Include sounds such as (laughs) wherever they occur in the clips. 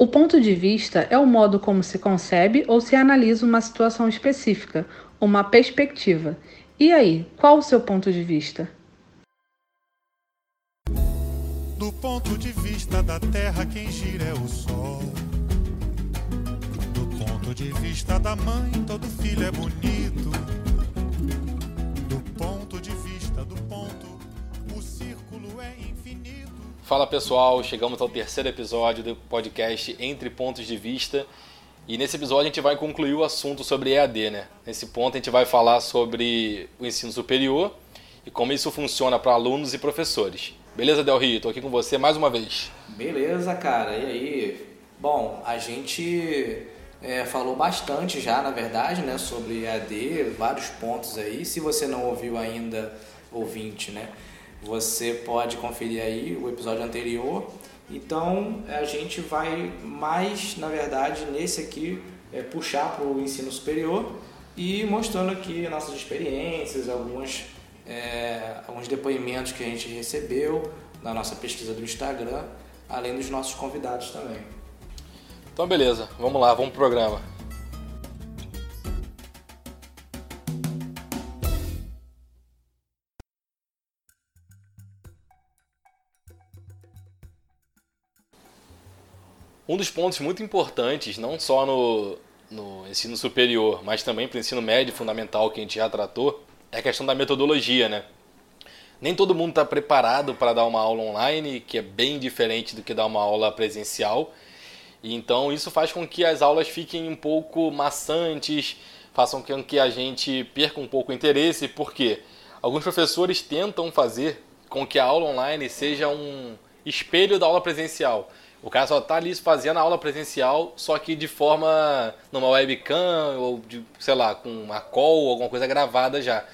O ponto de vista é o modo como se concebe ou se analisa uma situação específica, uma perspectiva. E aí, qual o seu ponto de vista? Do ponto de vista da Terra, quem gira é o Sol. Do ponto de vista da mãe, todo filho é bonito. Fala pessoal, chegamos ao terceiro episódio do podcast Entre Pontos de Vista. E nesse episódio a gente vai concluir o assunto sobre EAD, né? Nesse ponto a gente vai falar sobre o ensino superior e como isso funciona para alunos e professores. Beleza, Del Rio? Estou aqui com você mais uma vez. Beleza, cara. E aí? Bom, a gente é, falou bastante já, na verdade, né, sobre EAD, vários pontos aí. Se você não ouviu ainda, ouvinte, né, você pode conferir aí o episódio anterior. Então, a gente vai mais, na verdade, nesse aqui, é, puxar para o ensino superior e mostrando aqui nossas experiências, algumas é, alguns depoimentos que a gente recebeu na nossa pesquisa do Instagram, além dos nossos convidados também. Então, beleza, vamos lá, vamos pro programa. Um dos pontos muito importantes, não só no, no ensino superior, mas também para o ensino médio fundamental que a gente já tratou, é a questão da metodologia, né? Nem todo mundo está preparado para dar uma aula online, que é bem diferente do que dar uma aula presencial. E então isso faz com que as aulas fiquem um pouco maçantes, façam com que a gente perca um pouco o interesse, porque alguns professores tentam fazer com que a aula online seja um espelho da aula presencial. O cara só está ali fazendo a aula presencial, só que de forma numa webcam ou de, sei lá, com uma call alguma coisa gravada já.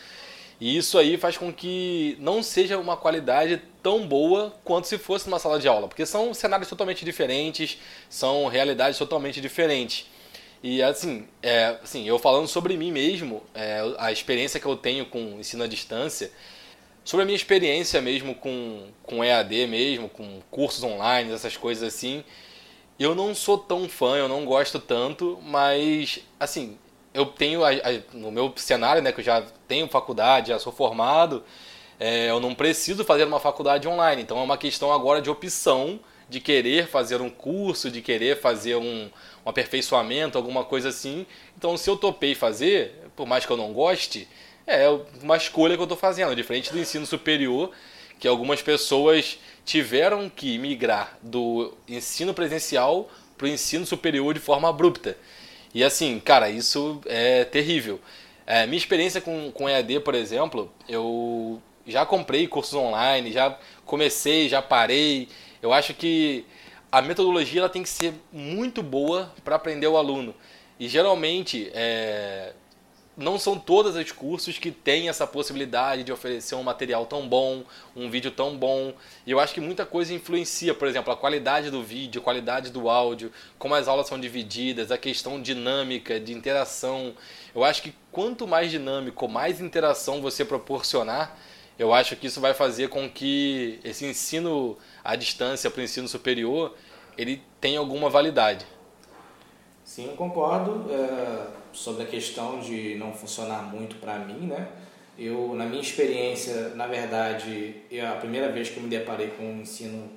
E isso aí faz com que não seja uma qualidade tão boa quanto se fosse numa sala de aula, porque são cenários totalmente diferentes, são realidades totalmente diferentes. E assim, é, assim eu falando sobre mim mesmo, é, a experiência que eu tenho com ensino à distância, Sobre a minha experiência mesmo com, com EAD mesmo, com cursos online, essas coisas assim, eu não sou tão fã, eu não gosto tanto, mas assim, eu tenho a, a, no meu cenário, né, que eu já tenho faculdade, já sou formado, é, eu não preciso fazer uma faculdade online, então é uma questão agora de opção de querer fazer um curso, de querer fazer um, um aperfeiçoamento, alguma coisa assim. Então, se eu topei fazer, por mais que eu não goste, é uma escolha que eu estou fazendo, diferente do ensino superior, que algumas pessoas tiveram que migrar do ensino presencial para o ensino superior de forma abrupta. E assim, cara, isso é terrível. É, minha experiência com, com EAD, por exemplo, eu já comprei cursos online, já comecei, já parei. Eu acho que a metodologia ela tem que ser muito boa para aprender o aluno. E geralmente, é, não são todos os cursos que têm essa possibilidade de oferecer um material tão bom, um vídeo tão bom. E eu acho que muita coisa influencia, por exemplo, a qualidade do vídeo, a qualidade do áudio, como as aulas são divididas, a questão dinâmica, de interação. Eu acho que quanto mais dinâmico, mais interação você proporcionar, eu acho que isso vai fazer com que esse ensino à distância para o ensino superior ele tenha alguma validade. Sim, concordo. É sobre a questão de não funcionar muito para mim, né? Eu, na minha experiência, na verdade, eu, a primeira vez que eu me deparei com o ensino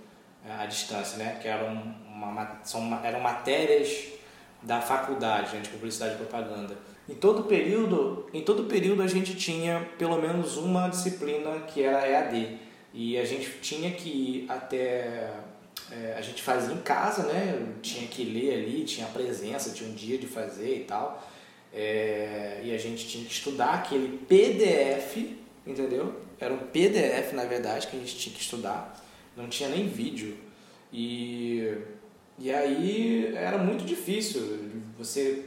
é, à distância, né? Que eram, uma, são, eram matérias da faculdade né, de publicidade e propaganda. Em todo período, em todo período a gente tinha pelo menos uma disciplina que era EAD e a gente tinha que ir até é, a gente fazia em casa, né? Tinha que ler ali, tinha presença, tinha um dia de fazer e tal. É, e a gente tinha que estudar aquele PDF, entendeu? Era um PDF, na verdade, que a gente tinha que estudar. Não tinha nem vídeo. E, e aí era muito difícil. Você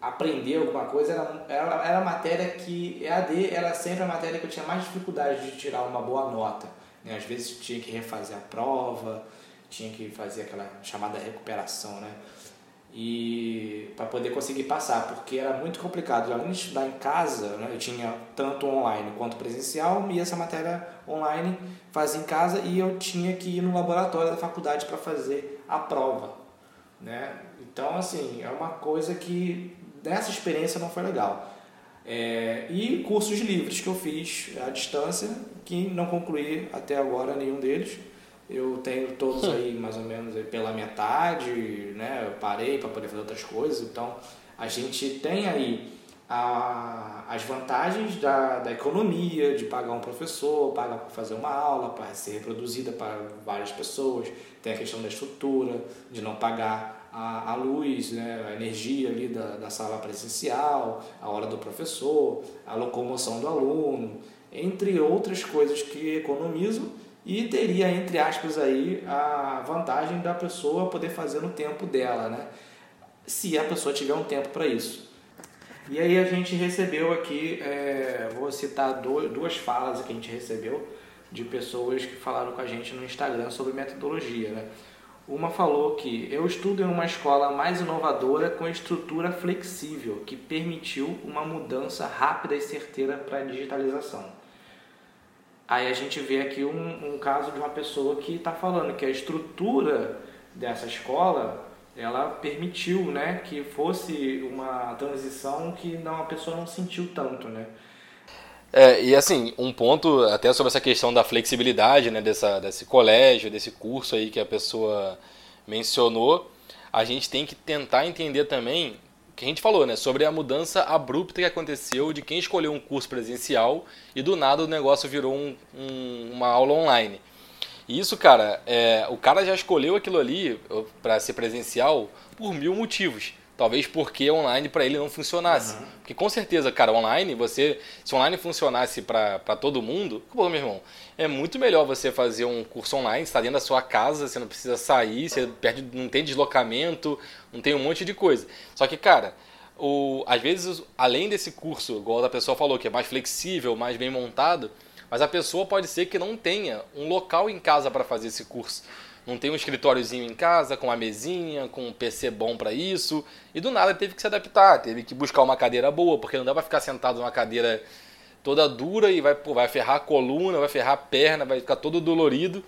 aprender alguma coisa era, era, era a matéria que EAD era sempre a matéria que eu tinha mais dificuldade de tirar uma boa nota. Né? Às vezes tinha que refazer a prova, tinha que fazer aquela chamada recuperação, né? e para poder conseguir passar, porque era muito complicado. Além de estudar em casa, né, eu tinha tanto online quanto presencial, e essa matéria online fazia em casa e eu tinha que ir no laboratório da faculdade para fazer a prova. Né? Então, assim, é uma coisa que nessa experiência não foi legal. É, e cursos livres que eu fiz à distância, que não concluí até agora nenhum deles. Eu tenho todos hum. aí mais ou menos aí pela metade, né? Eu parei para poder fazer outras coisas, então a gente tem aí a, as vantagens da, da economia, de pagar um professor, pagar para fazer uma aula, para ser reproduzida para várias pessoas, tem a questão da estrutura, de não pagar a, a luz, né, a energia ali da, da sala presencial, a hora do professor, a locomoção do aluno, entre outras coisas que economizam e teria, entre aspas, aí a vantagem da pessoa poder fazer no tempo dela, né? se a pessoa tiver um tempo para isso. E aí a gente recebeu aqui, é, vou citar duas falas que a gente recebeu de pessoas que falaram com a gente no Instagram sobre metodologia. Né? Uma falou que eu estudo em uma escola mais inovadora com estrutura flexível, que permitiu uma mudança rápida e certeira para a digitalização. Aí a gente vê aqui um, um caso de uma pessoa que está falando que a estrutura dessa escola ela permitiu né, que fosse uma transição que não, a pessoa não sentiu tanto, né? É, e assim, um ponto até sobre essa questão da flexibilidade né, dessa, desse colégio, desse curso aí que a pessoa mencionou, a gente tem que tentar entender também que a gente falou, né, sobre a mudança abrupta que aconteceu de quem escolheu um curso presencial e do nada o negócio virou um, um, uma aula online. E isso, cara, é, o cara já escolheu aquilo ali para ser presencial por mil motivos. Talvez porque online para ele não funcionasse. Uhum. Porque com certeza, cara, online, você. Se online funcionasse para todo mundo, pô, meu irmão, é muito melhor você fazer um curso online, está dentro da sua casa, você não precisa sair, você perde, não tem deslocamento, não tem um monte de coisa. Só que, cara, o, às vezes, além desse curso, igual a pessoa falou, que é mais flexível, mais bem montado, mas a pessoa pode ser que não tenha um local em casa para fazer esse curso. Não tem um escritóriozinho em casa, com uma mesinha, com um PC bom para isso. E do nada teve que se adaptar, teve que buscar uma cadeira boa, porque não dá para ficar sentado numa cadeira toda dura e vai, pô, vai ferrar a coluna, vai ferrar a perna, vai ficar todo dolorido.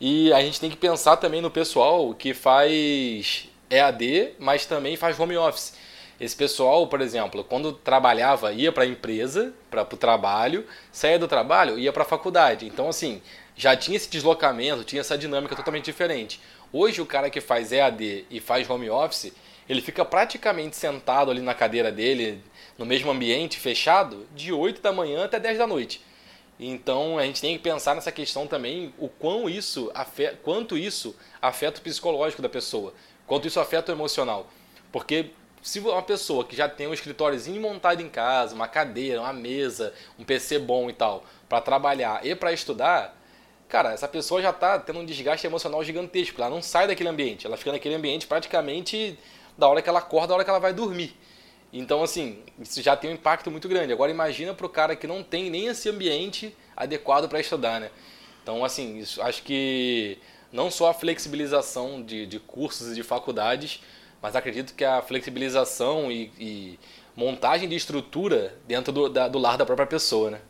E a gente tem que pensar também no pessoal que faz EAD, mas também faz home office. Esse pessoal, por exemplo, quando trabalhava, ia para a empresa, para o trabalho, saía do trabalho, ia para a faculdade. Então, assim, já tinha esse deslocamento, tinha essa dinâmica totalmente diferente. Hoje, o cara que faz EAD e faz home office, ele fica praticamente sentado ali na cadeira dele, no mesmo ambiente fechado, de 8 da manhã até 10 da noite. Então a gente tem que pensar nessa questão também, o quão isso afeta, quanto isso afeta o psicológico da pessoa, quanto isso afeta o emocional. Porque se uma pessoa que já tem um escritóriozinho montado em casa, uma cadeira, uma mesa, um PC bom e tal, para trabalhar e para estudar, cara, essa pessoa já está tendo um desgaste emocional gigantesco. Ela não sai daquele ambiente, ela fica naquele ambiente praticamente da hora que ela acorda, da hora que ela vai dormir. Então, assim, isso já tem um impacto muito grande. Agora, imagina para o cara que não tem nem esse ambiente adequado para estudar, né? Então, assim, isso, acho que não só a flexibilização de, de cursos e de faculdades, mas acredito que a flexibilização e, e montagem de estrutura dentro do, da, do lar da própria pessoa, né?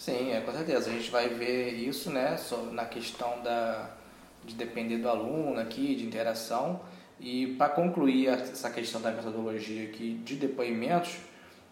Sim, é, com certeza. A gente vai ver isso né, na questão da, de depender do aluno aqui, de interação. E para concluir essa questão da metodologia aqui de depoimentos,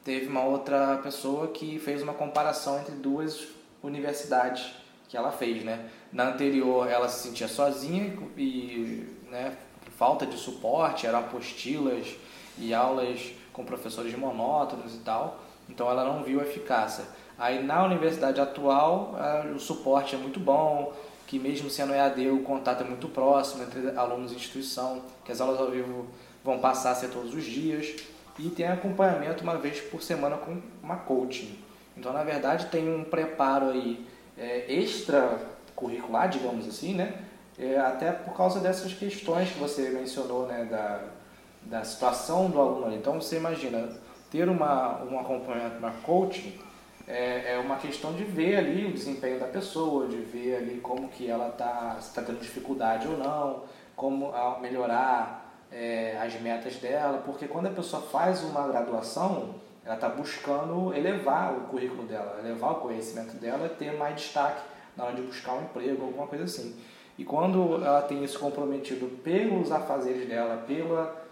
teve uma outra pessoa que fez uma comparação entre duas universidades que ela fez, né? Na anterior ela se sentia sozinha e né, falta de suporte, eram apostilas e aulas com professores monótonos e tal, então ela não viu eficácia. Aí na universidade atual, o suporte é muito bom, que mesmo sendo EAD, o contato é muito próximo entre alunos e instituição, que as aulas ao vivo vão passar a ser todos os dias, e tem acompanhamento uma vez por semana com uma coaching. Então, na verdade, tem um preparo aí é, extra curricular, digamos assim, né? É, até por causa dessas questões que você mencionou, né, da, da situação do aluno ali. Então, você imagina, ter uma, um acompanhamento, uma coaching, é, é uma questão de ver ali o desempenho da pessoa, de ver ali como que ela está, se está tendo dificuldade ou não, como melhorar é, as metas dela, porque quando a pessoa faz uma graduação, ela está buscando elevar o currículo dela, elevar o conhecimento dela e ter mais destaque na hora de buscar um emprego, alguma coisa assim. E quando ela tem isso comprometido pelos afazeres dela, pela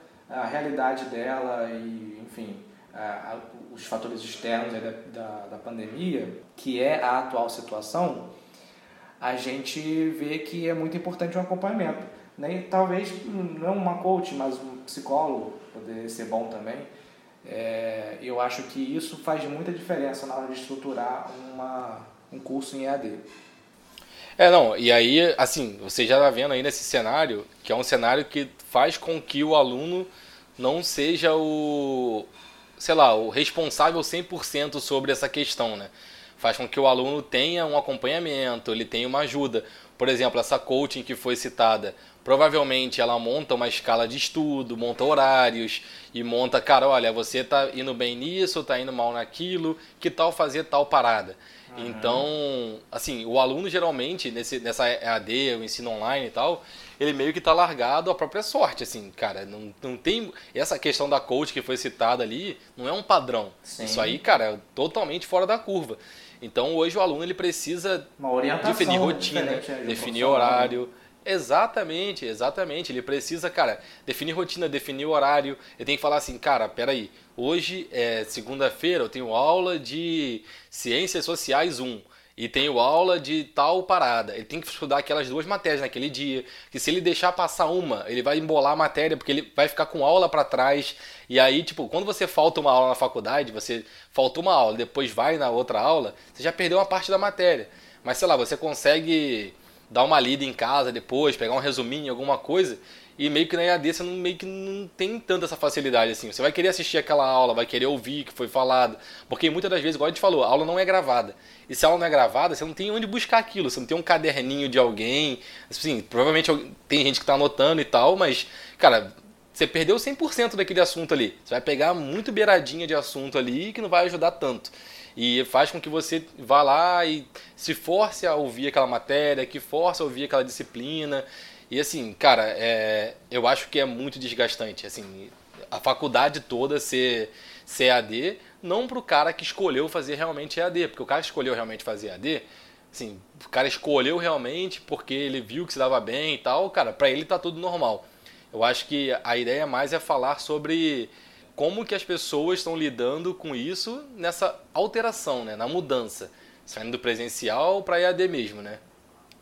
realidade dela e, enfim, a, os fatores externos da, da, da pandemia, que é a atual situação, a gente vê que é muito importante um acompanhamento. Né? E talvez não uma coach, mas um psicólogo poderia ser bom também. É, eu acho que isso faz muita diferença na hora de estruturar uma, um curso em EAD. É, não, e aí, assim, você já está vendo aí nesse cenário, que é um cenário que faz com que o aluno não seja o, sei lá, o responsável 100% sobre essa questão, né? Faz com que o aluno tenha um acompanhamento, ele tenha uma ajuda. Por exemplo, essa coaching que foi citada, provavelmente ela monta uma escala de estudo, monta horários e monta, cara, olha, você tá indo bem nisso, tá indo mal naquilo, que tal fazer tal parada? Uhum. Então, assim, o aluno geralmente, nesse, nessa EAD, o ensino online e tal, ele meio que tá largado à própria sorte, assim, cara, não, não tem... Essa questão da coach que foi citada ali, não é um padrão. Sim. Isso aí, cara, é totalmente fora da curva. Então, hoje o aluno, ele precisa definir rotina, definir horário... Exatamente, exatamente. Ele precisa, cara, definir rotina, definir horário. Ele tem que falar assim, cara, peraí, hoje é segunda-feira, eu tenho aula de Ciências Sociais 1 e tenho aula de tal parada. Ele tem que estudar aquelas duas matérias naquele dia. Que se ele deixar passar uma, ele vai embolar a matéria porque ele vai ficar com aula para trás. E aí, tipo, quando você falta uma aula na faculdade, você faltou uma aula, depois vai na outra aula, você já perdeu uma parte da matéria. Mas sei lá, você consegue dar uma lida em casa depois, pegar um resuminho, alguma coisa, e meio que na EAD você não, meio que não tem tanta essa facilidade assim. Você vai querer assistir aquela aula, vai querer ouvir o que foi falado, porque muitas das vezes, igual a gente falou, a aula não é gravada. E se a aula não é gravada, você não tem onde buscar aquilo, você não tem um caderninho de alguém. Assim, provavelmente tem gente que está anotando e tal, mas, cara, você perdeu 100% daquele assunto ali. Você vai pegar muito beiradinha de assunto ali que não vai ajudar tanto. E faz com que você vá lá e se force a ouvir aquela matéria, que force a ouvir aquela disciplina. E assim, cara, é, eu acho que é muito desgastante. Assim, a faculdade toda ser, ser EAD, não para o cara que escolheu fazer realmente EAD, porque o cara que escolheu realmente fazer EAD, assim, o cara escolheu realmente porque ele viu que se dava bem e tal, cara, para ele tá tudo normal. Eu acho que a ideia mais é falar sobre como que as pessoas estão lidando com isso nessa alteração, né, na mudança, saindo do presencial para EAD mesmo, né?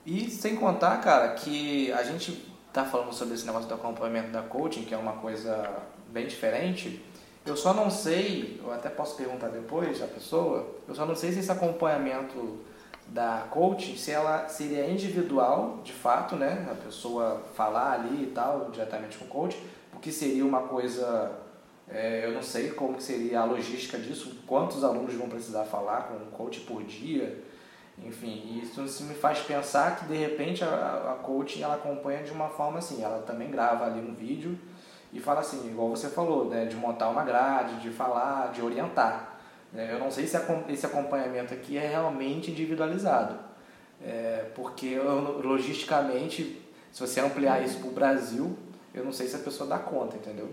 E sem contar, cara, que a gente tá falando sobre esse negócio do acompanhamento da coaching, que é uma coisa bem diferente. Eu só não sei, eu até posso perguntar depois à pessoa, eu só não sei se esse acompanhamento da coaching, se ela seria individual, de fato, né? A pessoa falar ali e tal, diretamente com o coach, porque seria uma coisa é, eu não sei como seria a logística disso, quantos alunos vão precisar falar com um coach por dia. Enfim, isso, isso me faz pensar que de repente a, a coaching ela acompanha de uma forma assim, ela também grava ali um vídeo e fala assim, igual você falou, né, de montar uma grade, de falar, de orientar. É, eu não sei se esse acompanhamento aqui é realmente individualizado, é, porque logisticamente, se você ampliar isso para o Brasil, eu não sei se a pessoa dá conta, entendeu?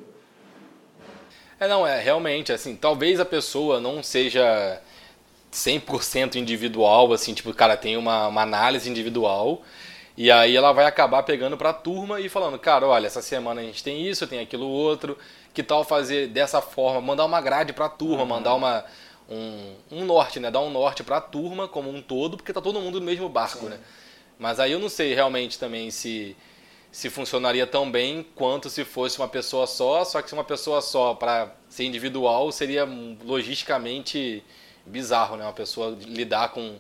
É, não, é realmente, assim, talvez a pessoa não seja 100% individual, assim, tipo, o cara tem uma, uma análise individual, e aí ela vai acabar pegando para a turma e falando, cara, olha, essa semana a gente tem isso, tem aquilo outro, que tal fazer dessa forma, mandar uma grade para a turma, uhum. mandar uma, um, um norte, né, dar um norte para a turma como um todo, porque tá todo mundo no mesmo barco, Sim. né. Mas aí eu não sei realmente também se se funcionaria tão bem quanto se fosse uma pessoa só, só que se uma pessoa só para ser individual seria logisticamente bizarro, né? Uma pessoa lidar com,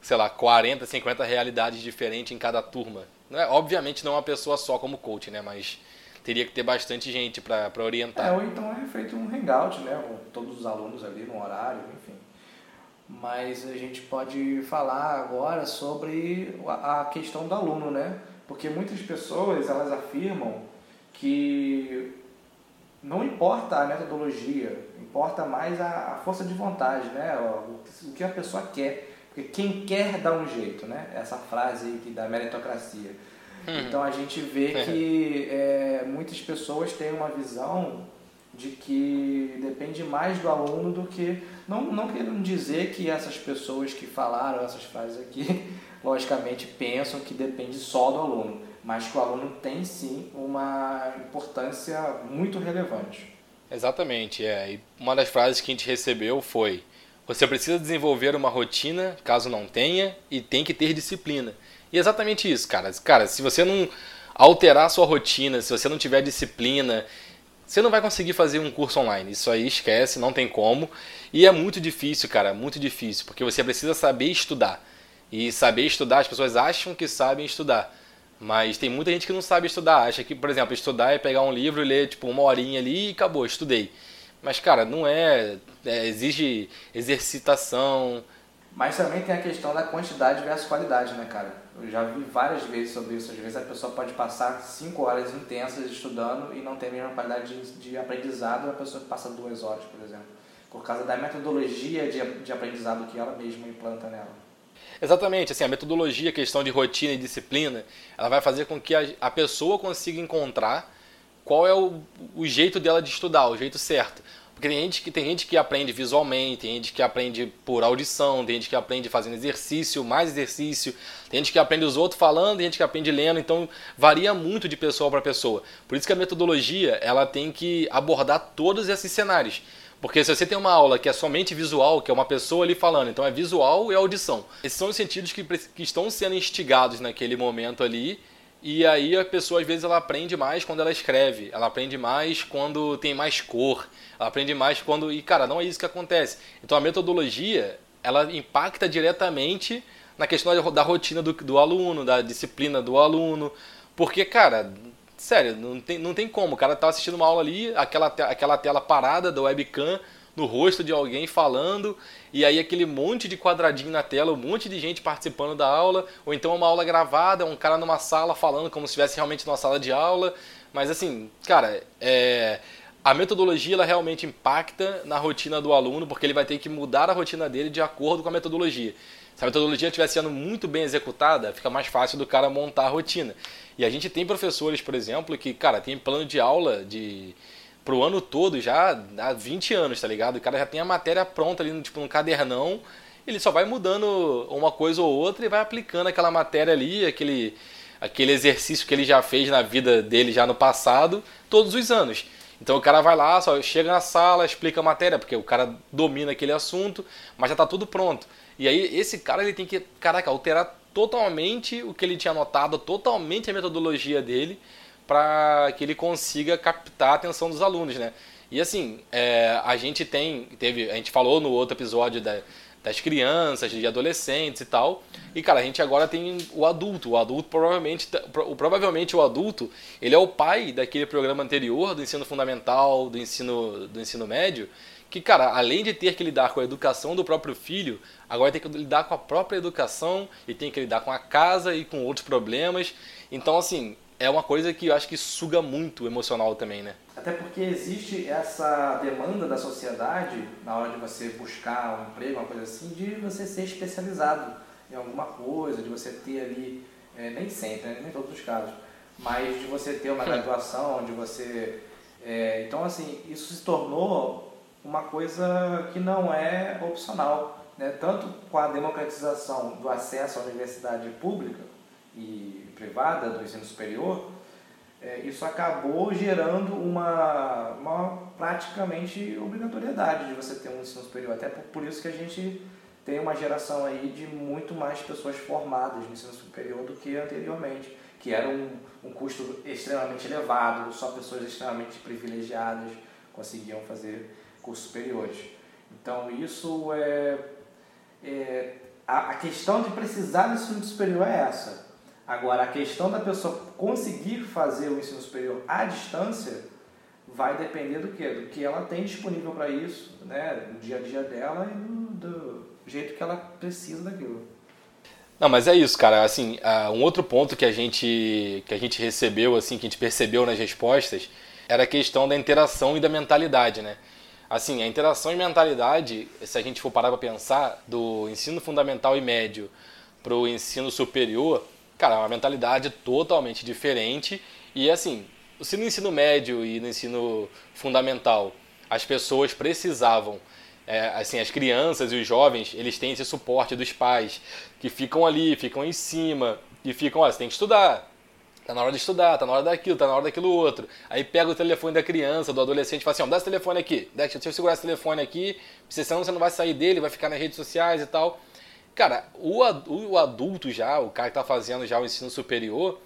sei lá, 40, 50 realidades diferentes em cada turma. Não é, obviamente não uma pessoa só como coach, né? Mas teria que ter bastante gente para orientar. É, ou então é feito um hangout, né? Com todos os alunos ali no horário, enfim. Mas a gente pode falar agora sobre a questão do aluno, né? Porque muitas pessoas elas afirmam que não importa a metodologia, importa mais a, força de vontade, né? O, que a pessoa quer. Porque quem quer dá um jeito, né? Essa frase aqui da meritocracia. Hum. Então a gente vê é. que é, muitas pessoas têm uma visão de que depende mais do aluno do que. Não, não querendo dizer que essas pessoas que falaram essas frases aqui (laughs) logicamente pensam que depende só do aluno, mas que o aluno tem sim uma importância muito relevante. Exatamente, é. E uma das frases que a gente recebeu foi: você precisa desenvolver uma rotina, caso não tenha, e tem que ter disciplina. E é exatamente isso, cara. Cara, se você não alterar a sua rotina, se você não tiver disciplina, você não vai conseguir fazer um curso online. Isso aí esquece, não tem como. E é muito difícil, cara, muito difícil, porque você precisa saber estudar. E saber estudar, as pessoas acham que sabem estudar. Mas tem muita gente que não sabe estudar. Acha que, por exemplo, estudar é pegar um livro e ler tipo uma horinha ali e acabou, estudei. Mas, cara, não é. é exige exercitação. Mas também tem a questão da quantidade versus qualidade, né, cara? Eu já vi várias vezes sobre isso. Às vezes a pessoa pode passar cinco horas intensas estudando e não ter a mesma qualidade de, de aprendizado a pessoa que passa duas horas, por exemplo. Por causa da metodologia de, de aprendizado que ela mesma implanta nela. Exatamente, assim, a metodologia, a questão de rotina e disciplina, ela vai fazer com que a, a pessoa consiga encontrar qual é o, o jeito dela de estudar, o jeito certo. Porque tem gente, que, tem gente que aprende visualmente, tem gente que aprende por audição, tem gente que aprende fazendo exercício, mais exercício, tem gente que aprende os outros falando, tem gente que aprende lendo, então varia muito de pessoa para pessoa. Por isso que a metodologia ela tem que abordar todos esses cenários. Porque se você tem uma aula que é somente visual, que é uma pessoa ali falando, então é visual e audição. Esses são os sentidos que, que estão sendo instigados naquele momento ali. E aí a pessoa às vezes ela aprende mais quando ela escreve, ela aprende mais quando tem mais cor, ela aprende mais quando. E cara, não é isso que acontece. Então a metodologia ela impacta diretamente na questão da rotina do, do aluno, da disciplina do aluno. Porque, cara, Sério, não tem, não tem como. O cara tá assistindo uma aula ali, aquela, aquela tela parada da webcam no rosto de alguém falando, e aí aquele monte de quadradinho na tela, um monte de gente participando da aula, ou então uma aula gravada, um cara numa sala falando como se estivesse realmente numa sala de aula. Mas assim, cara, é, a metodologia ela realmente impacta na rotina do aluno, porque ele vai ter que mudar a rotina dele de acordo com a metodologia. Se a metodologia estiver sendo muito bem executada, fica mais fácil do cara montar a rotina. E a gente tem professores, por exemplo, que, cara, tem plano de aula de pro ano todo já há 20 anos, tá ligado? O cara já tem a matéria pronta ali, tipo, no cadernão, ele só vai mudando uma coisa ou outra e vai aplicando aquela matéria ali, aquele, aquele exercício que ele já fez na vida dele já no passado, todos os anos. Então o cara vai lá, só chega na sala, explica a matéria, porque o cara domina aquele assunto, mas já está tudo pronto. E aí esse cara ele tem que, caraca, alterar totalmente o que ele tinha anotado, totalmente a metodologia dele, para que ele consiga captar a atenção dos alunos, né? E assim, é, a gente tem, teve, a gente falou no outro episódio da, das crianças, de adolescentes e tal. E cara, a gente agora tem o adulto. O adulto provavelmente, provavelmente o adulto, ele é o pai daquele programa anterior do ensino fundamental, do ensino do ensino médio, que, cara, além de ter que lidar com a educação do próprio filho, agora tem que lidar com a própria educação e tem que lidar com a casa e com outros problemas. Então, assim, é uma coisa que eu acho que suga muito o emocional também, né? Até porque existe essa demanda da sociedade, na hora de você buscar um emprego, uma coisa assim, de você ser especializado em alguma coisa, de você ter ali, é, nem sempre, né? nem em todos os casos, mas de você ter uma graduação, de você. É, então, assim, isso se tornou uma coisa que não é opcional. Né? Tanto com a democratização do acesso à universidade pública e privada do ensino superior, é, isso acabou gerando uma, uma praticamente obrigatoriedade de você ter um ensino superior. Até por, por isso que a gente tem uma geração aí de muito mais pessoas formadas no ensino superior do que anteriormente, que era um, um custo extremamente elevado, só pessoas extremamente privilegiadas conseguiam fazer cursos superiores. Então, isso é, é a, a, questão de precisar do ensino superior é essa. Agora, a questão da pessoa conseguir fazer o ensino superior à distância vai depender do que? Do que ela tem disponível para isso, né? no dia a dia dela e do, jeito que ela precisa daquilo. Não, mas é isso, cara. Assim, uh, um outro ponto que a gente que a gente recebeu, assim, que a gente percebeu nas respostas, era a questão da interação e da mentalidade, né? Assim, a interação e mentalidade, se a gente for parar para pensar, do ensino fundamental e médio para o ensino superior, cara, é uma mentalidade totalmente diferente. E assim, se no ensino médio e no ensino fundamental as pessoas precisavam é, assim, as crianças e os jovens, eles têm esse suporte dos pais, que ficam ali, ficam em cima, e ficam, ó, você tem que estudar, tá na hora de estudar, tá na hora daquilo, tá na hora daquilo outro. Aí pega o telefone da criança, do adolescente e fala assim, ó, dá esse telefone aqui, deixa eu segurar esse telefone aqui, senão você não vai sair dele, vai ficar nas redes sociais e tal. Cara, o, o adulto já, o cara que tá fazendo já o ensino superior,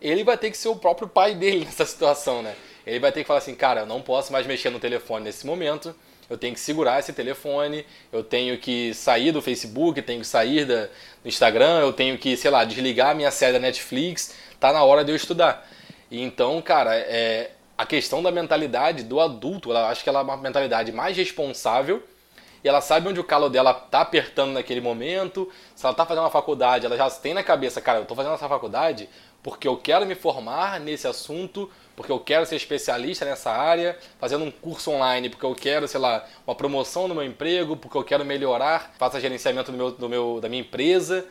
ele vai ter que ser o próprio pai dele (laughs) nessa situação, né? Ele vai ter que falar assim, cara, eu não posso mais mexer no telefone nesse momento, eu tenho que segurar esse telefone, eu tenho que sair do Facebook, tenho que sair da, do Instagram, eu tenho que, sei lá, desligar a minha série da Netflix, tá na hora de eu estudar. E então, cara, é, a questão da mentalidade do adulto, ela acho que ela é uma mentalidade mais responsável e ela sabe onde o calo dela tá apertando naquele momento. Se ela tá fazendo uma faculdade, ela já tem na cabeça, cara, eu tô fazendo essa faculdade porque eu quero me formar nesse assunto, porque eu quero ser especialista nessa área, fazendo um curso online porque eu quero, sei lá, uma promoção no meu emprego, porque eu quero melhorar, faça gerenciamento do meu, do meu, da minha empresa.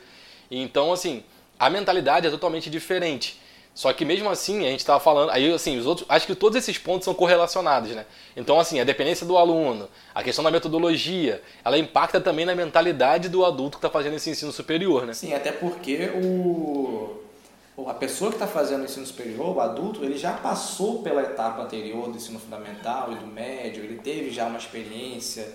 Então, assim, a mentalidade é totalmente diferente. Só que mesmo assim, a gente estava falando, aí assim, os outros, acho que todos esses pontos são correlacionados, né? Então assim, a dependência do aluno, a questão da metodologia, ela impacta também na mentalidade do adulto que está fazendo esse ensino superior, né? Sim, até porque o a pessoa que está fazendo o ensino superior, o adulto, ele já passou pela etapa anterior do ensino fundamental e do médio, ele teve já uma experiência,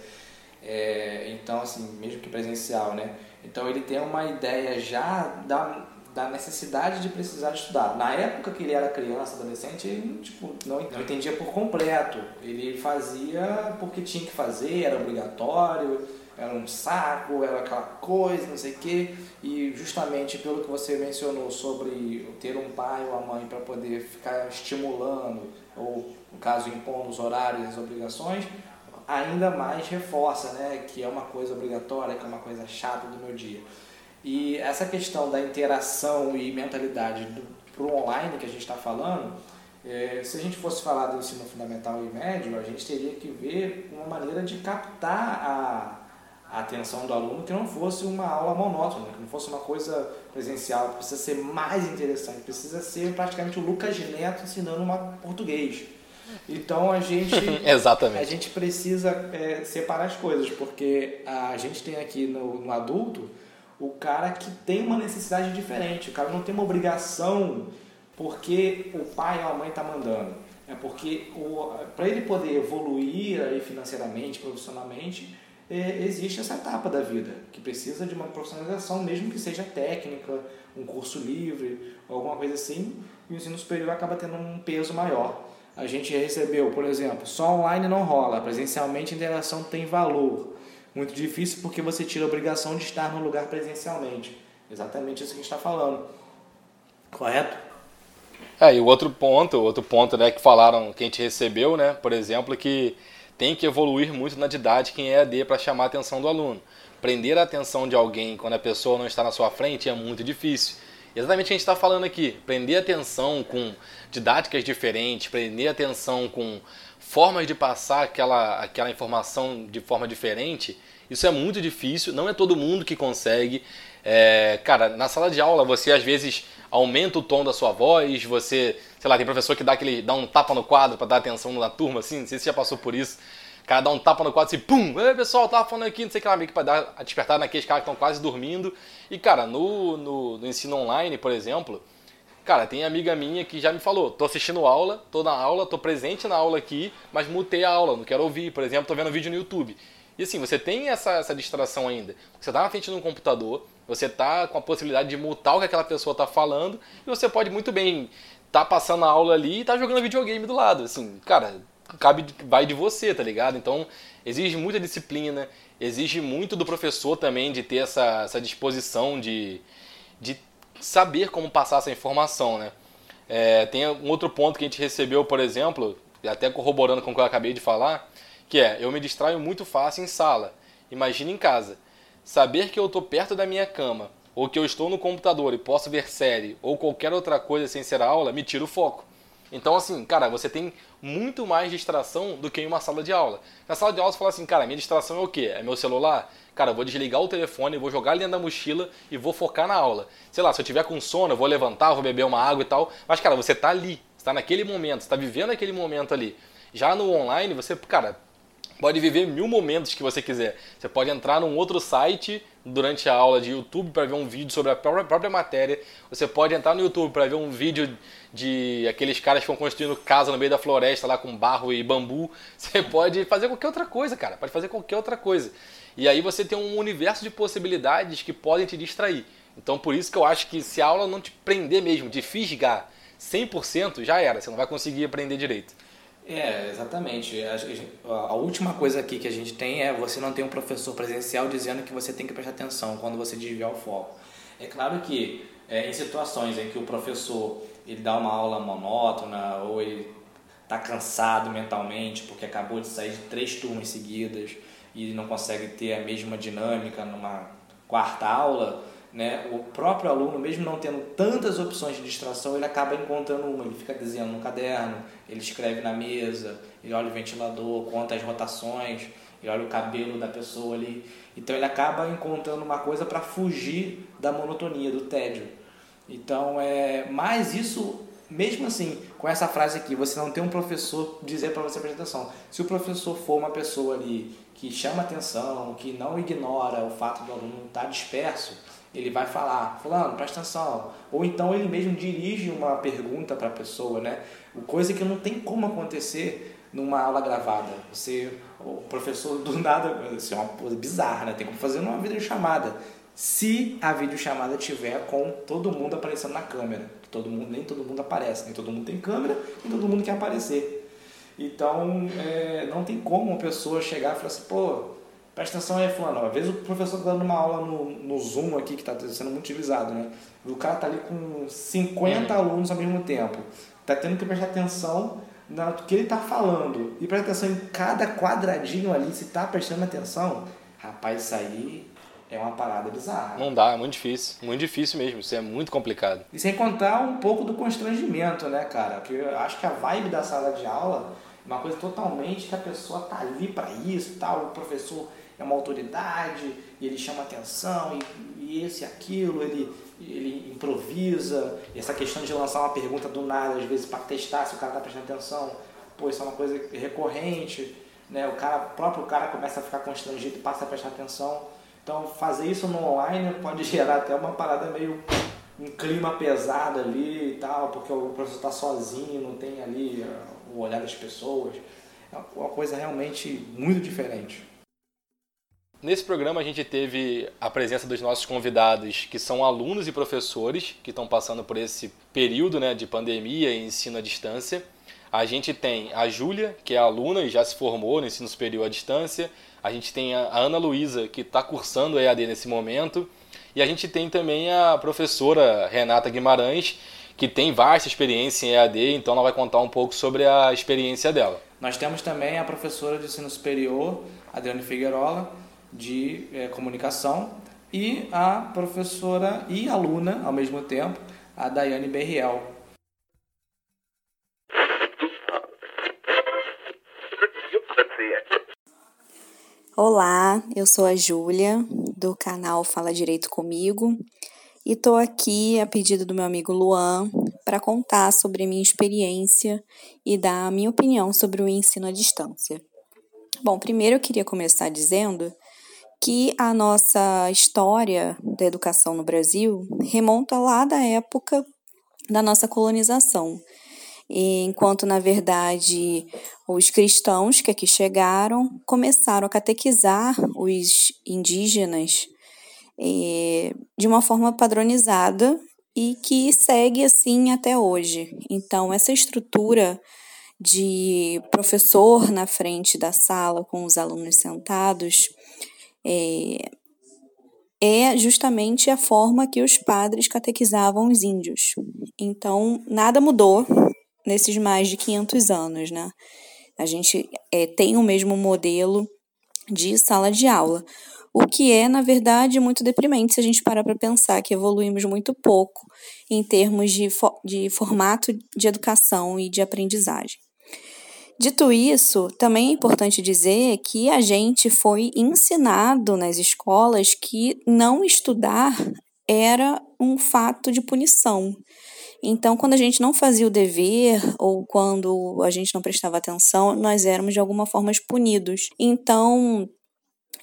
é, então, assim, mesmo que presencial, né? Então, ele tem uma ideia já da, da necessidade de precisar estudar. Na época que ele era criança, adolescente, ele tipo, não, não entendia por completo. Ele fazia porque tinha que fazer, era obrigatório, era um saco, era aquela coisa, não sei o quê. E justamente pelo que você mencionou sobre ter um pai ou a mãe para poder ficar estimulando, ou no caso impondo os horários e as obrigações, ainda mais reforça né, que é uma coisa obrigatória, que é uma coisa chata do meu dia. E essa questão da interação e mentalidade para o online que a gente está falando, é, se a gente fosse falar do ensino fundamental e médio, a gente teria que ver uma maneira de captar a a atenção do aluno que não fosse uma aula monótona, que não fosse uma coisa presencial, precisa ser mais interessante, precisa ser praticamente o Lucas Neto ensinando uma português. Então a gente, (laughs) Exatamente. a gente precisa é, separar as coisas, porque a gente tem aqui no, no adulto o cara que tem uma necessidade diferente, o cara não tem uma obrigação porque o pai ou a mãe está mandando. É porque para ele poder evoluir aí financeiramente, profissionalmente, é, existe essa etapa da vida, que precisa de uma profissionalização, mesmo que seja técnica, um curso livre, alguma coisa assim, e o ensino superior acaba tendo um peso maior. A gente recebeu, por exemplo, só online não rola, presencialmente a interação tem valor. Muito difícil porque você tira a obrigação de estar no lugar presencialmente. Exatamente isso que a gente está falando. Correto? É, e o outro ponto, outro ponto né, que falaram, que a gente recebeu, né, por exemplo, que tem que evoluir muito na didática em EAD para chamar a atenção do aluno. Prender a atenção de alguém quando a pessoa não está na sua frente é muito difícil. Exatamente o que a gente está falando aqui. Prender atenção com didáticas diferentes, prender atenção com formas de passar aquela, aquela informação de forma diferente, isso é muito difícil, não é todo mundo que consegue. É, cara, na sala de aula você às vezes aumenta o tom da sua voz, você, sei lá, tem professor que dá aquele dá um tapa no quadro para dar atenção na turma, assim, não sei se você já passou por isso. O cara dá um tapa no quadro assim, pum, ei pessoal, tava falando aqui, não sei o que lá, meio que pra dar a despertar naqueles caras que estão quase dormindo. E cara, no, no, no ensino online, por exemplo, Cara, tem amiga minha que já me falou, tô assistindo aula, tô na aula, tô presente na aula aqui, mas mutei a aula, não quero ouvir, por exemplo, tô vendo vídeo no YouTube. E assim, você tem essa, essa distração ainda. Você tá na frente de um computador, você tá com a possibilidade de mutar o que aquela pessoa tá falando, e você pode muito bem tá passando a aula ali e tá jogando videogame do lado. Assim, cara, cabe, vai de você, tá ligado? Então, exige muita disciplina, exige muito do professor também de ter essa, essa disposição de, de saber como passar essa informação, né? É, tem um outro ponto que a gente recebeu, por exemplo, até corroborando com o que eu acabei de falar, que é, eu me distraio muito fácil em sala. Imagina em casa. Saber que eu estou perto da minha cama, ou que eu estou no computador e posso ver série, ou qualquer outra coisa sem ser aula, me tira o foco. Então, assim, cara, você tem muito mais distração do que em uma sala de aula. Na sala de aula você fala assim, cara, minha distração é o quê? É meu celular? Cara, eu vou desligar o telefone, vou jogar ele dentro da mochila e vou focar na aula. Sei lá, se eu tiver com sono, eu vou levantar, vou beber uma água e tal. Mas, cara, você tá ali, está naquele momento, está vivendo aquele momento ali. Já no online, você, cara, pode viver mil momentos que você quiser. Você pode entrar num outro site durante a aula de YouTube para ver um vídeo sobre a própria, própria matéria. Você pode entrar no YouTube para ver um vídeo de aqueles caras que estão construindo casa no meio da floresta lá com barro e bambu. (laughs) Você pode fazer qualquer outra coisa, cara. Pode fazer qualquer outra coisa. E aí você tem um universo de possibilidades que podem te distrair. Então por isso que eu acho que se a aula não te prender mesmo, de fisgar 100%, já era. Você não vai conseguir aprender direito. É, exatamente. A, última coisa aqui que a gente tem é você não ter um professor presencial dizendo que você tem que prestar atenção quando você desviar o foco. É claro que é, em situações em que o professor ele dá uma aula monótona ou ele está cansado mentalmente porque acabou de sair de três turmas seguidas e não consegue ter a mesma dinâmica numa quarta aula, né, o próprio aluno, mesmo não tendo tantas opções de distração, ele acaba encontrando uma. Ele fica desenhando no caderno, ele escreve na mesa, ele olha o ventilador, conta as rotações, ele olha o cabelo da pessoa ali. Então ele acaba encontrando uma coisa para fugir da monotonia, do tédio. Então é, mas isso mesmo assim, com essa frase aqui, você não tem um professor dizer para você prestar atenção. Se o professor for uma pessoa ali que chama atenção, que não ignora o fato do aluno estar disperso, ele vai falar, fulano, presta atenção. Ou então ele mesmo dirige uma pergunta para a pessoa, né? Coisa que não tem como acontecer numa aula gravada. Você, o professor do nada, isso é uma coisa bizarra, né? Tem como fazer numa videochamada. Se a videochamada tiver com todo mundo aparecendo na câmera. Todo mundo, nem todo mundo aparece, nem todo mundo tem câmera, nem todo mundo quer aparecer. Então, é, não tem como uma pessoa chegar e falar assim, pô, presta atenção aí, fulano. Às vezes o professor está dando uma aula no, no Zoom aqui, que está sendo muito utilizado, né? O cara está ali com 50 uhum. alunos ao mesmo tempo. Está tendo que prestar atenção no que ele está falando. E presta atenção em cada quadradinho ali, se está prestando atenção. Rapaz, isso aí é uma parada bizarra. Não dá, é muito difícil. Muito difícil mesmo, isso é muito complicado. E sem contar um pouco do constrangimento, né, cara? Porque eu acho que a vibe da sala de aula é uma coisa totalmente que a pessoa tá ali para isso, tal, o professor é uma autoridade, e ele chama atenção, e, e esse aquilo, ele, ele improvisa, e essa questão de lançar uma pergunta do nada, às vezes para testar se o cara tá prestando atenção, pô, isso é uma coisa recorrente, né? O cara, o próprio cara começa a ficar constrangido e passa a prestar atenção. Então, fazer isso no online pode (laughs) gerar até uma parada meio um clima pesado ali e tal, porque o professor está sozinho, não tem ali uh, o olhar das pessoas. É uma coisa realmente muito diferente. Nesse programa a gente teve a presença dos nossos convidados, que são alunos e professores que estão passando por esse período né, de pandemia e ensino à distância. A gente tem a Júlia, que é aluna e já se formou no ensino superior à distância. A gente tem a Ana Luísa, que está cursando EAD nesse momento. E a gente tem também a professora Renata Guimarães, que tem vasta experiência em EAD, então ela vai contar um pouco sobre a experiência dela. Nós temos também a professora de ensino superior, Adriane Figueirola, de é, comunicação, e a professora e aluna, ao mesmo tempo, a Daiane Berriel. Olá, eu sou a Júlia, do canal Fala Direito Comigo, e estou aqui a pedido do meu amigo Luan para contar sobre a minha experiência e dar a minha opinião sobre o ensino à distância. Bom, primeiro eu queria começar dizendo que a nossa história da educação no Brasil remonta lá da época da nossa colonização. Enquanto, na verdade, os cristãos que aqui chegaram começaram a catequizar os indígenas eh, de uma forma padronizada e que segue assim até hoje. Então, essa estrutura de professor na frente da sala com os alunos sentados é, é justamente a forma que os padres catequizavam os índios. Então, nada mudou nesses mais de 500 anos, né? A gente é, tem o mesmo modelo de sala de aula, o que é, na verdade, muito deprimente se a gente parar para pensar que evoluímos muito pouco em termos de, fo de formato de educação e de aprendizagem. Dito isso, também é importante dizer que a gente foi ensinado nas escolas que não estudar era um fato de punição. Então, quando a gente não fazia o dever ou quando a gente não prestava atenção, nós éramos de alguma forma punidos. Então,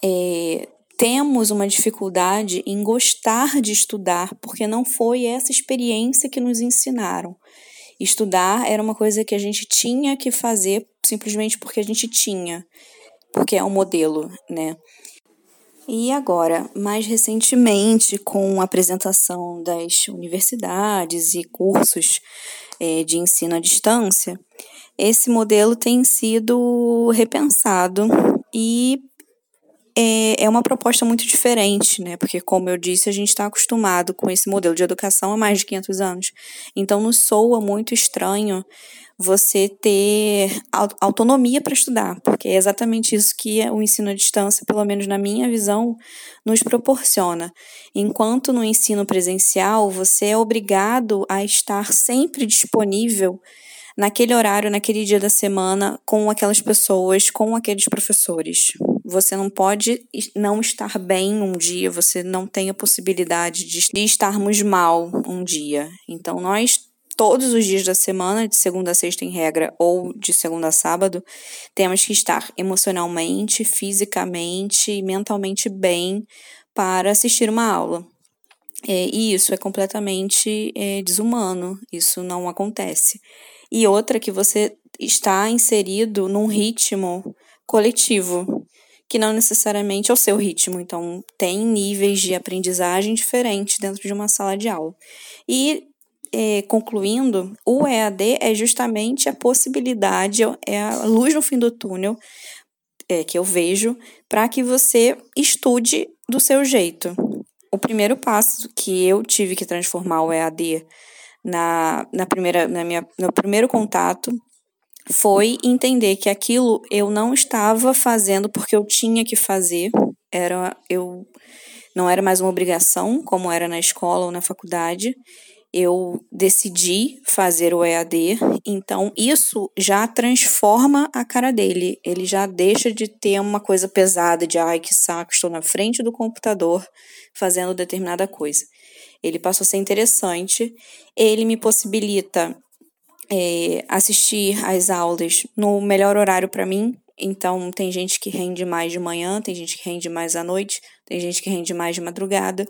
é, temos uma dificuldade em gostar de estudar porque não foi essa experiência que nos ensinaram. Estudar era uma coisa que a gente tinha que fazer simplesmente porque a gente tinha, porque é um modelo, né? E agora, mais recentemente, com a apresentação das universidades e cursos é, de ensino à distância, esse modelo tem sido repensado e é, é uma proposta muito diferente, né? Porque, como eu disse, a gente está acostumado com esse modelo de educação há mais de 500 anos. Então, nos soa muito estranho você ter autonomia para estudar, porque é exatamente isso que o ensino à distância, pelo menos na minha visão, nos proporciona. Enquanto no ensino presencial, você é obrigado a estar sempre disponível naquele horário, naquele dia da semana, com aquelas pessoas, com aqueles professores. Você não pode não estar bem um dia, você não tem a possibilidade de, estarmos mal um dia. Então, nós todos os dias da semana, de segunda a sexta em regra, ou de segunda a sábado, temos que estar emocionalmente, fisicamente e mentalmente bem para assistir uma aula. É, e isso é completamente é, desumano, isso não acontece. E outra que você está inserido num ritmo coletivo, que não necessariamente é o seu ritmo, então tem níveis de aprendizagem diferentes dentro de uma sala de aula. E é, concluindo, o EAD é justamente a possibilidade, é a luz no fim do túnel é, que eu vejo para que você estude do seu jeito. O primeiro passo que eu tive que transformar o EAD na, na primeira, na minha, no primeiro contato foi entender que aquilo eu não estava fazendo porque eu tinha que fazer, era eu não era mais uma obrigação como era na escola ou na faculdade eu decidi fazer o EAD, então isso já transforma a cara dele. Ele já deixa de ter uma coisa pesada de ai que saco, estou na frente do computador fazendo determinada coisa. Ele passou a ser interessante, ele me possibilita é, assistir às aulas no melhor horário para mim. Então, tem gente que rende mais de manhã, tem gente que rende mais à noite, tem gente que rende mais de madrugada.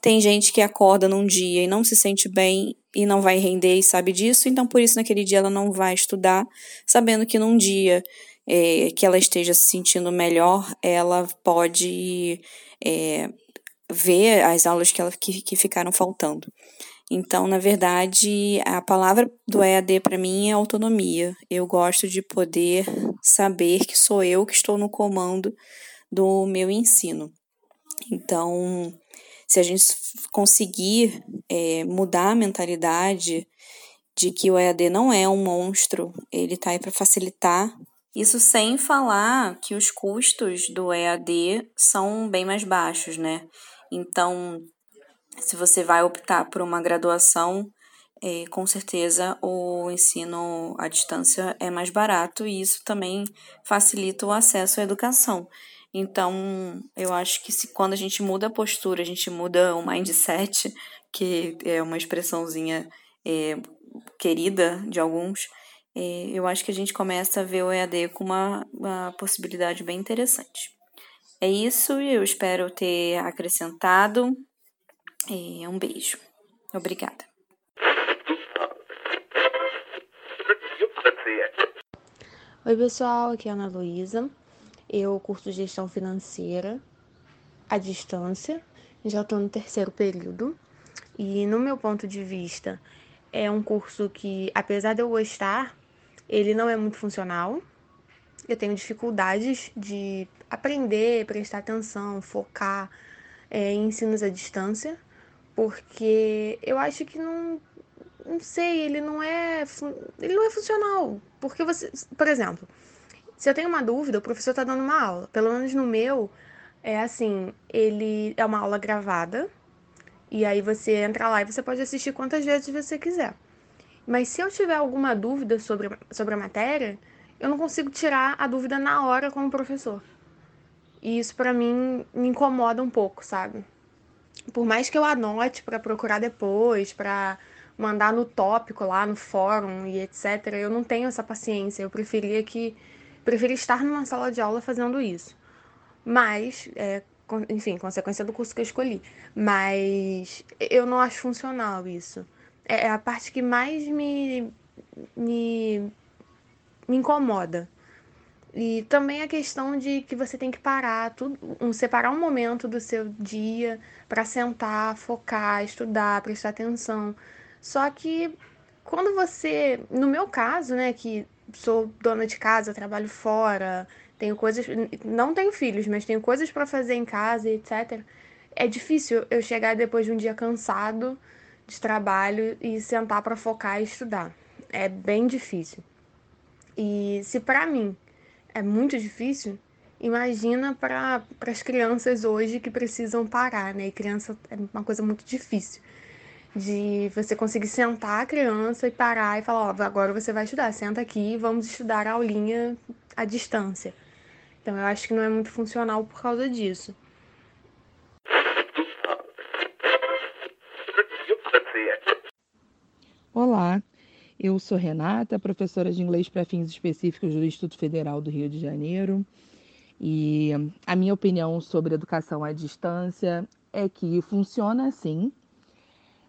Tem gente que acorda num dia e não se sente bem e não vai render e sabe disso, então por isso naquele dia ela não vai estudar, sabendo que num dia é, que ela esteja se sentindo melhor, ela pode é, ver as aulas que, ela, que, que ficaram faltando. Então, na verdade, a palavra do EAD para mim é autonomia. Eu gosto de poder saber que sou eu que estou no comando do meu ensino. Então, se a gente conseguir é, mudar a mentalidade de que o EAD não é um monstro, ele está aí para facilitar. Isso sem falar que os custos do EAD são bem mais baixos, né? Então, se você vai optar por uma graduação, é, com certeza o ensino à distância é mais barato e isso também facilita o acesso à educação. Então, eu acho que se quando a gente muda a postura, a gente muda o mindset, que é uma expressãozinha é, querida de alguns, é, eu acho que a gente começa a ver o EAD com uma, uma possibilidade bem interessante. É isso, eu espero ter acrescentado. É, um beijo. Obrigada. Oi, pessoal, aqui é a Ana Luísa. Eu curso gestão financeira à distância, já estou no terceiro período. E no meu ponto de vista, é um curso que, apesar de eu gostar, ele não é muito funcional. Eu tenho dificuldades de aprender, prestar atenção, focar é, em ensinos à distância, porque eu acho que não, não sei, ele não é, ele não é funcional. Porque você, por exemplo, se eu tenho uma dúvida, o professor está dando uma aula. Pelo menos no meu, é assim, ele é uma aula gravada, e aí você entra lá e você pode assistir quantas vezes você quiser. Mas se eu tiver alguma dúvida sobre, sobre a matéria, eu não consigo tirar a dúvida na hora com o professor. E isso para mim me incomoda um pouco, sabe? Por mais que eu anote para procurar depois, para mandar no tópico lá no fórum e etc. Eu não tenho essa paciência. Eu preferia que preferia estar numa sala de aula fazendo isso. Mas, é, enfim, consequência do curso que eu escolhi. Mas eu não acho funcional isso. É, é a parte que mais me, me, me incomoda. E também a questão de que você tem que parar, tudo, um, separar um momento do seu dia para sentar, focar, estudar, prestar atenção. Só que quando você, no meu caso, né, que sou dona de casa, trabalho fora, tenho coisas, não tenho filhos, mas tenho coisas para fazer em casa, etc. É difícil eu chegar depois de um dia cansado de trabalho e sentar para focar e estudar. É bem difícil. E se para mim é muito difícil, imagina para as crianças hoje que precisam parar, né? E criança é uma coisa muito difícil de você conseguir sentar a criança e parar e falar, ó, agora você vai estudar, senta aqui vamos estudar a aulinha à distância. Então eu acho que não é muito funcional por causa disso. Olá, eu sou Renata, professora de inglês para fins específicos do Instituto Federal do Rio de Janeiro. E a minha opinião sobre educação à distância é que funciona assim,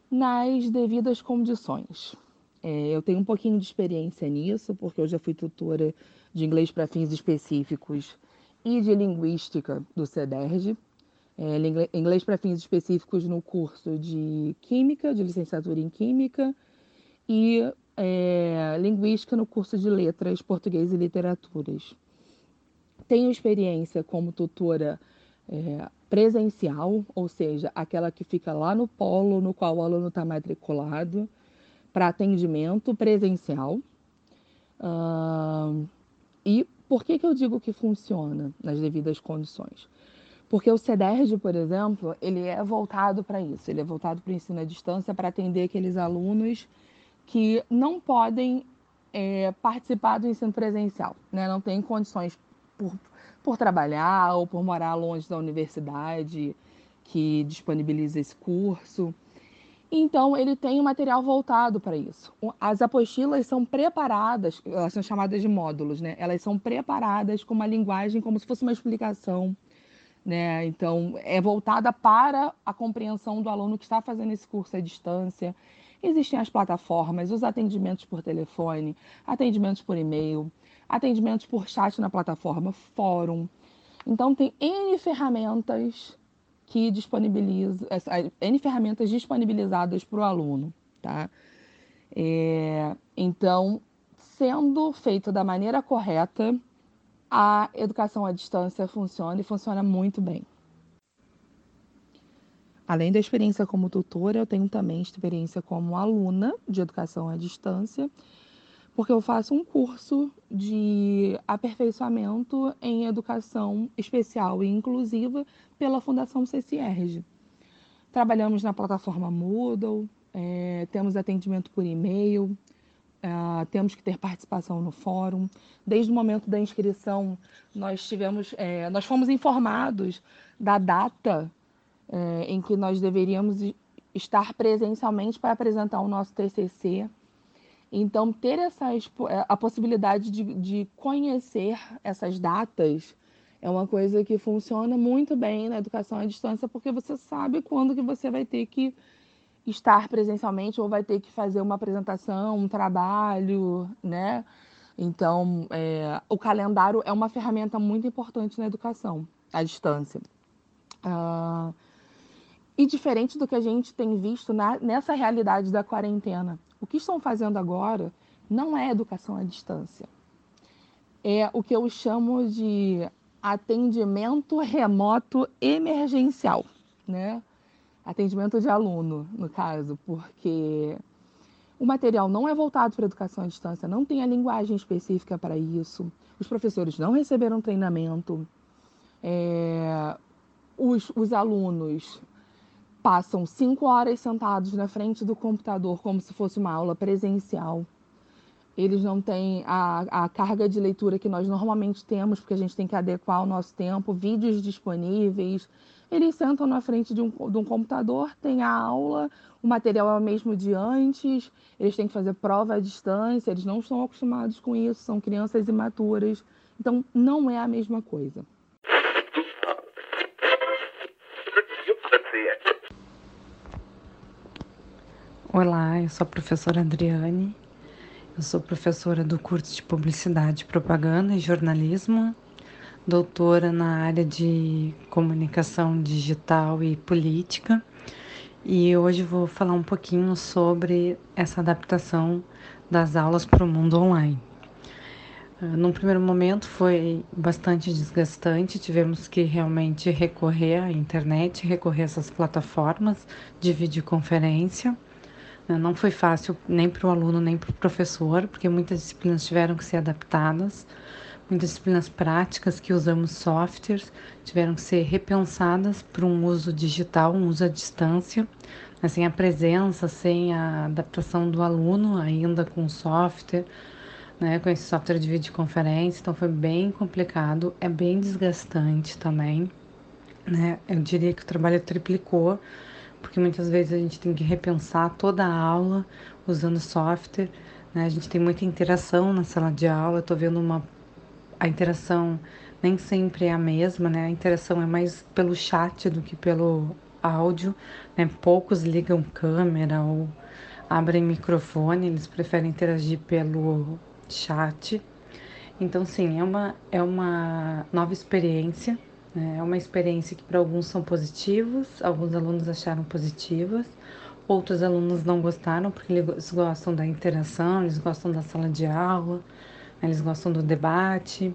nas devidas condições. É, eu tenho um pouquinho de experiência nisso, porque eu já fui tutora de inglês para fins específicos e de linguística do CEDERJ. É, inglês para fins específicos no curso de Química, de licenciatura em Química, e é, Linguística no curso de Letras, Português e Literaturas. Tenho experiência como tutora é, presencial, ou seja, aquela que fica lá no polo no qual o aluno está matriculado, para atendimento presencial. Uh, e por que, que eu digo que funciona nas devidas condições? Porque o CEDERJ, por exemplo, ele é voltado para isso, ele é voltado para o ensino à distância para atender aqueles alunos que não podem é, participar do ensino presencial, né? não têm condições por por trabalhar ou por morar longe da universidade que disponibiliza esse curso. Então, ele tem um material voltado para isso. As apostilas são preparadas, elas são chamadas de módulos, né? Elas são preparadas com uma linguagem como se fosse uma explicação, né? Então, é voltada para a compreensão do aluno que está fazendo esse curso à distância. Existem as plataformas, os atendimentos por telefone, atendimentos por e-mail, atendimentos por chat na plataforma, fórum. Então tem N ferramentas que disponibilizam, N ferramentas disponibilizadas para o aluno, tá? É, então, sendo feito da maneira correta, a educação à distância funciona e funciona muito bem. Além da experiência como tutora, eu tenho também experiência como aluna de educação à distância porque eu faço um curso de aperfeiçoamento em educação especial e inclusiva pela Fundação CCRG. Trabalhamos na plataforma Moodle, é, temos atendimento por e-mail, é, temos que ter participação no fórum. Desde o momento da inscrição, nós tivemos, é, nós fomos informados da data é, em que nós deveríamos estar presencialmente para apresentar o nosso TCC então, ter essas, é, a possibilidade de, de conhecer essas datas é uma coisa que funciona muito bem na educação à distância, porque você sabe quando que você vai ter que estar presencialmente ou vai ter que fazer uma apresentação, um trabalho, né? Então, é, o calendário é uma ferramenta muito importante na educação à distância. Uh, e diferente do que a gente tem visto na, nessa realidade da quarentena, o que estão fazendo agora não é educação à distância. É o que eu chamo de atendimento remoto emergencial, né? Atendimento de aluno, no caso, porque o material não é voltado para educação à distância, não tem a linguagem específica para isso, os professores não receberam treinamento, é, os, os alunos passam cinco horas sentados na frente do computador como se fosse uma aula presencial. eles não têm a, a carga de leitura que nós normalmente temos, porque a gente tem que adequar o nosso tempo, vídeos disponíveis. Eles sentam na frente de um, de um computador, tem a aula, o material é o mesmo de antes, eles têm que fazer prova à distância, eles não estão acostumados com isso, são crianças imaturas. Então, não é a mesma coisa. Olá, eu sou a professora Adriane eu sou professora do curso de Publicidade, Propaganda e Jornalismo, doutora na área de comunicação digital e política. E hoje vou falar um pouquinho sobre essa adaptação das aulas para o mundo online. Ah, num primeiro momento foi bastante desgastante, tivemos que realmente recorrer à internet, recorrer a essas plataformas de videoconferência? Não foi fácil nem para o aluno nem para o professor, porque muitas disciplinas tiveram que ser adaptadas, muitas disciplinas práticas que usamos softwares tiveram que ser repensadas para um uso digital, um uso à distância, né? sem a presença, sem a adaptação do aluno ainda com o software. Né, com esse software de videoconferência, então foi bem complicado, é bem desgastante também, né? Eu diria que o trabalho triplicou, porque muitas vezes a gente tem que repensar toda a aula usando software. Né? A gente tem muita interação na sala de aula, estou vendo uma a interação nem sempre é a mesma, né? A interação é mais pelo chat do que pelo áudio, né? Poucos ligam câmera ou abrem microfone, eles preferem interagir pelo chat. Então, sim, é uma, é uma nova experiência é uma experiência que para alguns são positivos, alguns alunos acharam positivas, outros alunos não gostaram porque eles gostam da interação, eles gostam da sala de aula, eles gostam do debate.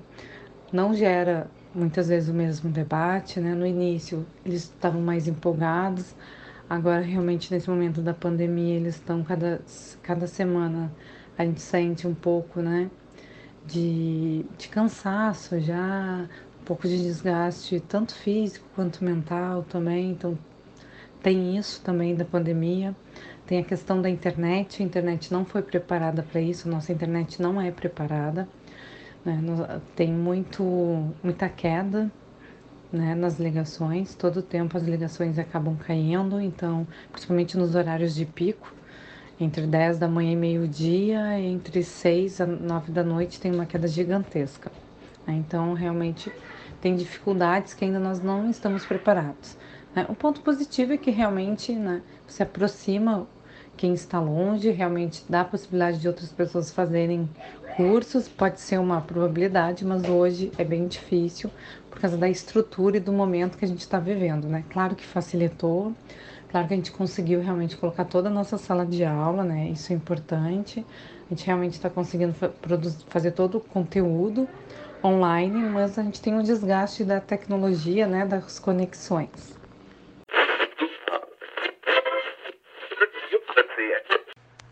Não gera muitas vezes o mesmo debate, né? No início eles estavam mais empolgados, agora realmente nesse momento da pandemia eles estão cada, cada semana a gente sente um pouco, né? De, de cansaço já, pouco de desgaste, tanto físico quanto mental também. Então, tem isso também da pandemia. Tem a questão da internet. A internet não foi preparada para isso, nossa internet não é preparada. Né? Tem muito, muita queda né, nas ligações, todo tempo as ligações acabam caindo, então, principalmente nos horários de pico, entre 10 da manhã e meio-dia, entre 6 a 9 da noite tem uma queda gigantesca. Né? Então, realmente tem dificuldades que ainda nós não estamos preparados. Né? O ponto positivo é que realmente né, se aproxima quem está longe, realmente dá a possibilidade de outras pessoas fazerem cursos, pode ser uma probabilidade, mas hoje é bem difícil por causa da estrutura e do momento que a gente está vivendo, né? Claro que facilitou, claro que a gente conseguiu realmente colocar toda a nossa sala de aula, né? Isso é importante. A gente realmente está conseguindo fazer todo o conteúdo, online, mas a gente tem um desgaste da tecnologia, né, das conexões.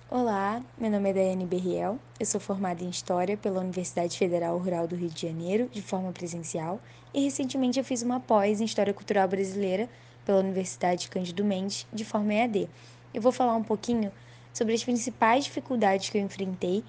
Olá, meu nome é Daiane Berriel, eu sou formada em História pela Universidade Federal Rural do Rio de Janeiro, de forma presencial, e recentemente eu fiz uma pós em História Cultural Brasileira pela Universidade Cândido Mendes, de forma EAD. Eu vou falar um pouquinho sobre as principais dificuldades que eu enfrentei,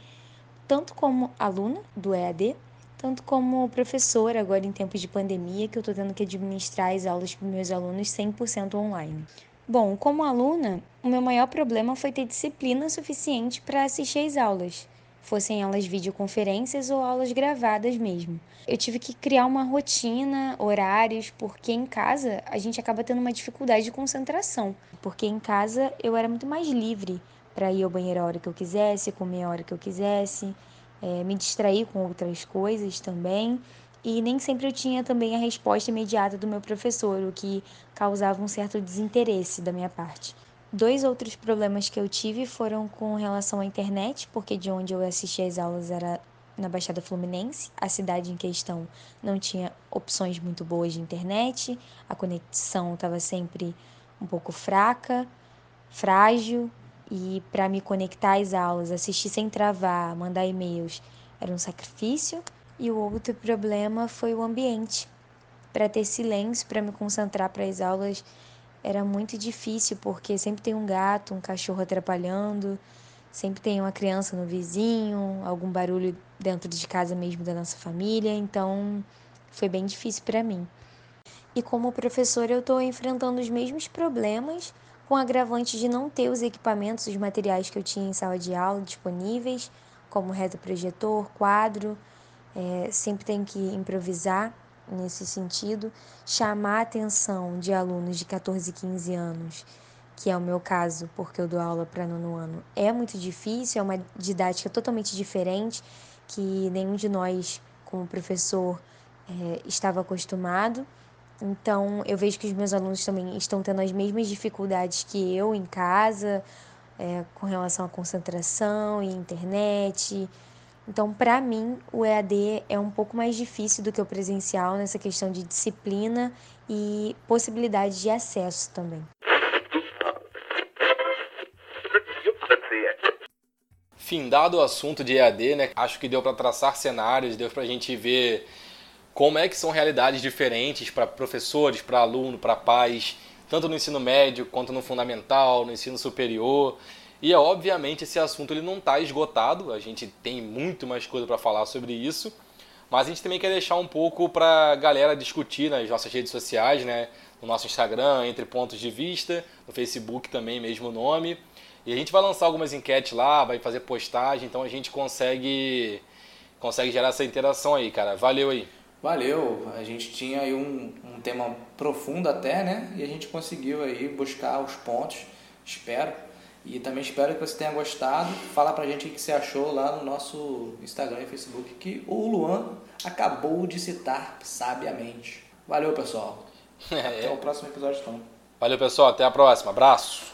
tanto como aluna do EAD, tanto como professora agora em tempos de pandemia, que eu estou tendo que administrar as aulas para meus alunos 100% online. Bom, como aluna, o meu maior problema foi ter disciplina suficiente para assistir às aulas, fossem elas videoconferências ou aulas gravadas mesmo. Eu tive que criar uma rotina, horários, porque em casa a gente acaba tendo uma dificuldade de concentração, porque em casa eu era muito mais livre para ir ao banheiro a hora que eu quisesse, comer a hora que eu quisesse é, me distrair com outras coisas também. E nem sempre eu tinha também a resposta imediata do meu professor, o que causava um certo desinteresse da minha parte. Dois outros problemas que eu tive foram com relação à internet, porque de onde eu assistia às aulas era na Baixada Fluminense, a cidade em questão não tinha opções muito boas de internet, a conexão estava sempre um pouco fraca, frágil, e para me conectar às aulas, assistir sem travar, mandar e-mails, era um sacrifício. E o outro problema foi o ambiente. Para ter silêncio, para me concentrar para as aulas, era muito difícil, porque sempre tem um gato, um cachorro atrapalhando, sempre tem uma criança no vizinho, algum barulho dentro de casa mesmo da nossa família, então foi bem difícil para mim. E como professora, eu estou enfrentando os mesmos problemas, com agravante de não ter os equipamentos, os materiais que eu tinha em sala de aula disponíveis, como retroprojetor, quadro, é, sempre tenho que improvisar nesse sentido, chamar a atenção de alunos de 14 e 15 anos, que é o meu caso, porque eu dou aula para nono ano, é muito difícil, é uma didática totalmente diferente, que nenhum de nós, como professor, é, estava acostumado. Então, eu vejo que os meus alunos também estão tendo as mesmas dificuldades que eu em casa, é, com relação à concentração e internet. Então, para mim, o EAD é um pouco mais difícil do que o presencial nessa questão de disciplina e possibilidade de acesso também. Findado o assunto de EAD, né? Acho que deu para traçar cenários, deu para a gente ver como é que são realidades diferentes para professores, para aluno, para pais, tanto no ensino médio quanto no fundamental, no ensino superior. E é, obviamente esse assunto ele não está esgotado, a gente tem muito mais coisa para falar sobre isso, mas a gente também quer deixar um pouco para a galera discutir nas nossas redes sociais, né? no nosso Instagram, entre pontos de vista, no Facebook também, mesmo nome. E a gente vai lançar algumas enquetes lá, vai fazer postagem, então a gente consegue consegue gerar essa interação aí, cara. Valeu aí. Valeu, a gente tinha aí um, um tema profundo até, né? E a gente conseguiu aí buscar os pontos, espero. E também espero que você tenha gostado. Fala pra gente o que você achou lá no nosso Instagram e Facebook, que o Luan acabou de citar sabiamente. Valeu, pessoal. (laughs) Até o próximo episódio, então. Valeu, pessoal. Até a próxima. Abraço.